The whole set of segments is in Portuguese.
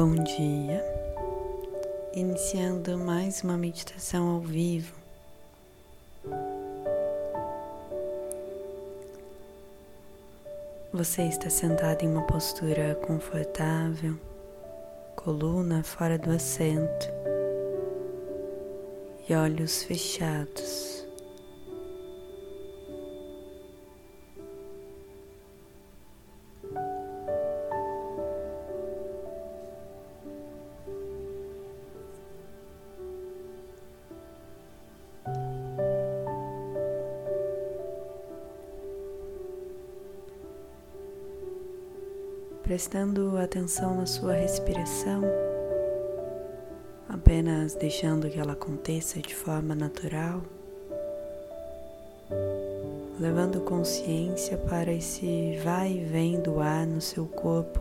Bom dia, iniciando mais uma meditação ao vivo. Você está sentado em uma postura confortável, coluna fora do assento e olhos fechados. Prestando atenção na sua respiração, apenas deixando que ela aconteça de forma natural, levando consciência para esse vai e vem do ar no seu corpo.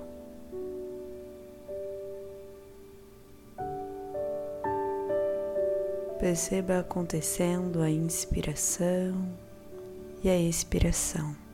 Perceba acontecendo a inspiração e a expiração.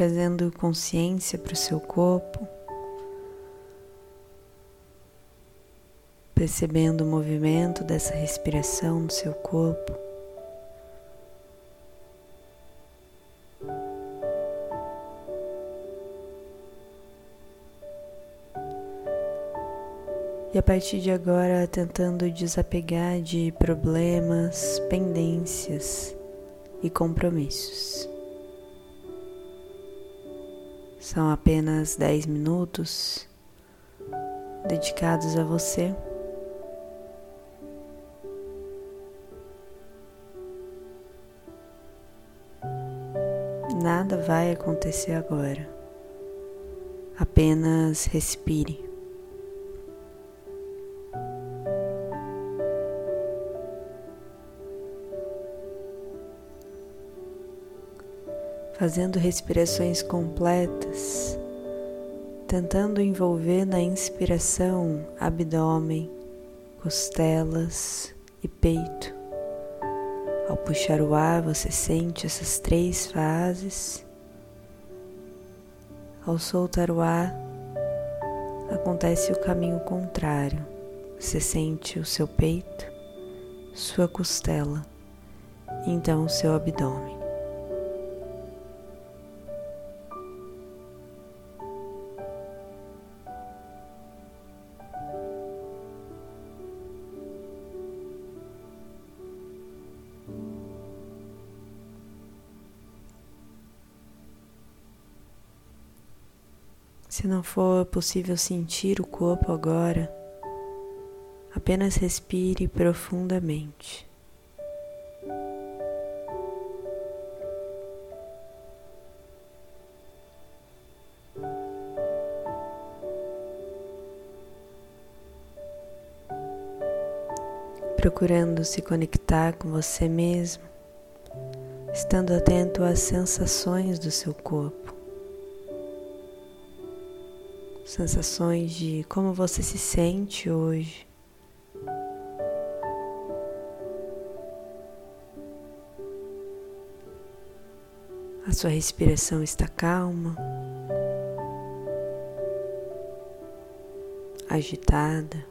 Trazendo consciência para o seu corpo, percebendo o movimento dessa respiração no seu corpo. E a partir de agora, tentando desapegar de problemas, pendências e compromissos. São apenas 10 minutos dedicados a você. Nada vai acontecer agora. Apenas respire. Fazendo respirações completas, tentando envolver na inspiração abdômen, costelas e peito. Ao puxar o ar, você sente essas três fases. Ao soltar o ar, acontece o caminho contrário. Você sente o seu peito, sua costela, então o seu abdômen. Se não for possível sentir o corpo agora, apenas respire profundamente. Procurando se conectar com você mesmo, estando atento às sensações do seu corpo. Sensações de como você se sente hoje. A sua respiração está calma, agitada.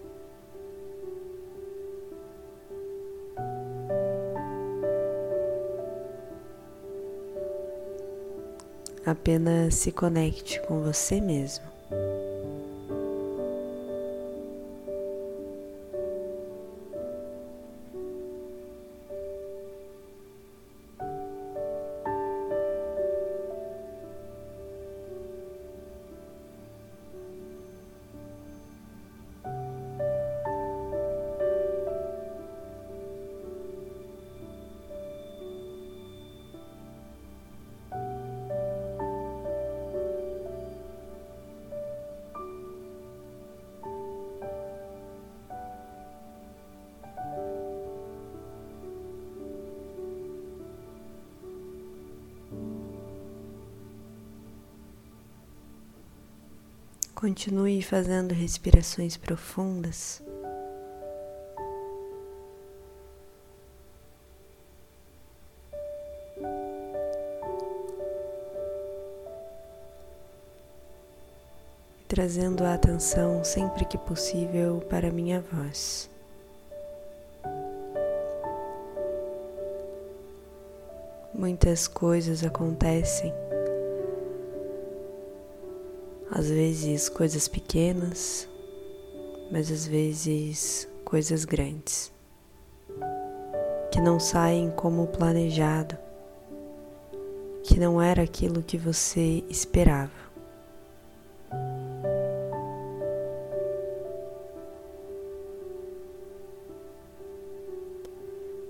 Apenas se conecte com você mesmo. Continue fazendo respirações profundas. trazendo a atenção sempre que possível para minha voz. Muitas coisas acontecem, às vezes coisas pequenas, mas às vezes coisas grandes, que não saem como planejado, que não era aquilo que você esperava.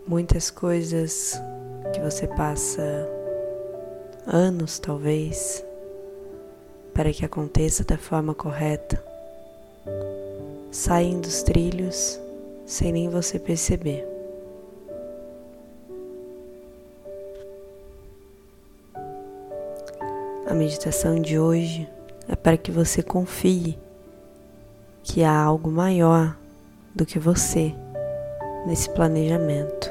muitas coisas que você passa anos, talvez, para que aconteça da forma correta, saem dos trilhos sem nem você perceber. A meditação de hoje é para que você confie que há algo maior do que você nesse planejamento.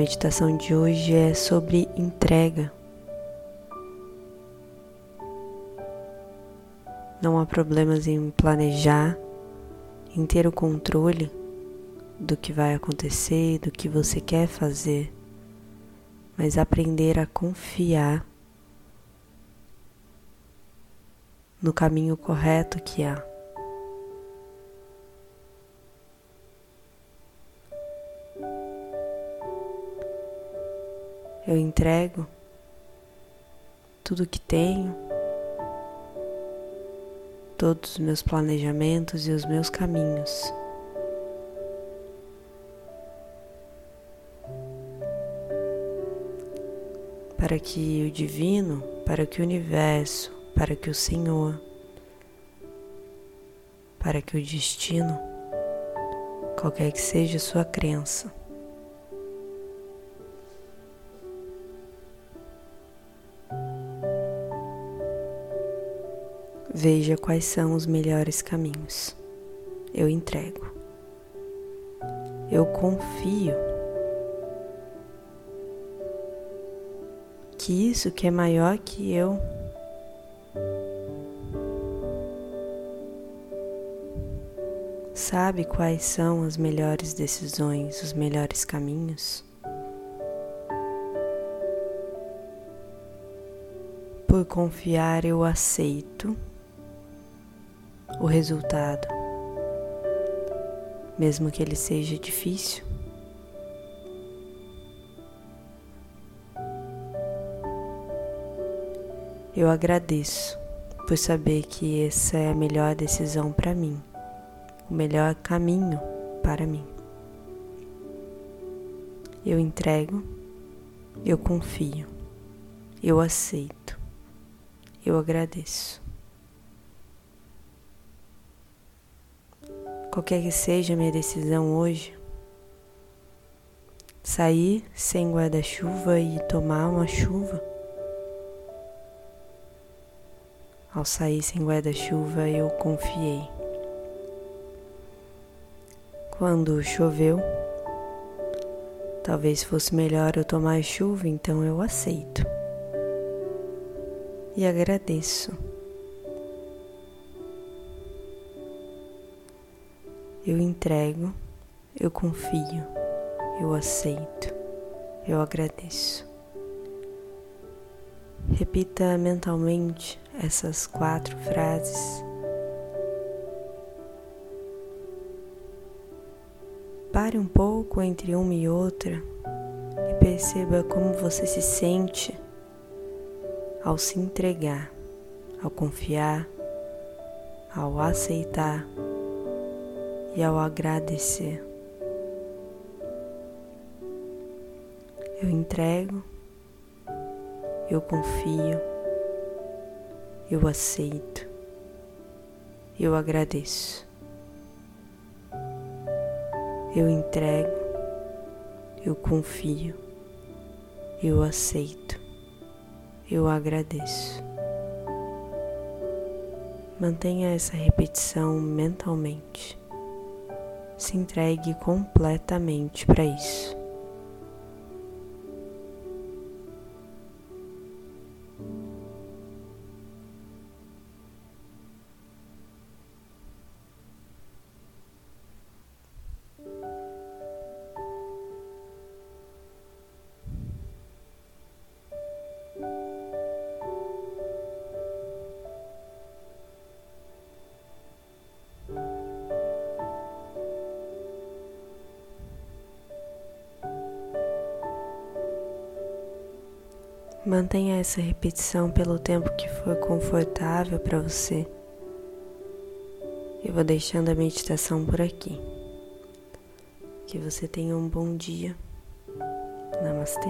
Meditação de hoje é sobre entrega. Não há problemas em planejar, em ter o controle do que vai acontecer, do que você quer fazer, mas aprender a confiar no caminho correto que há. Eu entrego tudo que tenho, todos os meus planejamentos e os meus caminhos. Para que o divino, para que o universo, para que o Senhor, para que o destino, qualquer que seja a sua crença, Veja quais são os melhores caminhos. Eu entrego. Eu confio que isso que é maior que eu sabe quais são as melhores decisões, os melhores caminhos. Por confiar, eu aceito o resultado, mesmo que ele seja difícil. Eu agradeço por saber que essa é a melhor decisão para mim, o melhor caminho para mim. Eu entrego, eu confio, eu aceito, eu agradeço. Qualquer que seja a minha decisão hoje, sair sem guarda-chuva e tomar uma chuva. Ao sair sem guarda-chuva, eu confiei. Quando choveu, talvez fosse melhor eu tomar chuva, então eu aceito. E agradeço. Eu entrego, eu confio, eu aceito, eu agradeço. Repita mentalmente essas quatro frases. Pare um pouco entre uma e outra e perceba como você se sente ao se entregar, ao confiar, ao aceitar e ao agradecer. Eu entrego, eu confio, eu aceito, eu agradeço. Eu entrego, eu confio, Eu aceito. Eu agradeço. Mantenha essa repetição mentalmente. Se entregue completamente para isso. Mantenha essa repetição pelo tempo que for confortável para você. Eu vou deixando a meditação por aqui. Que você tenha um bom dia. Namastê.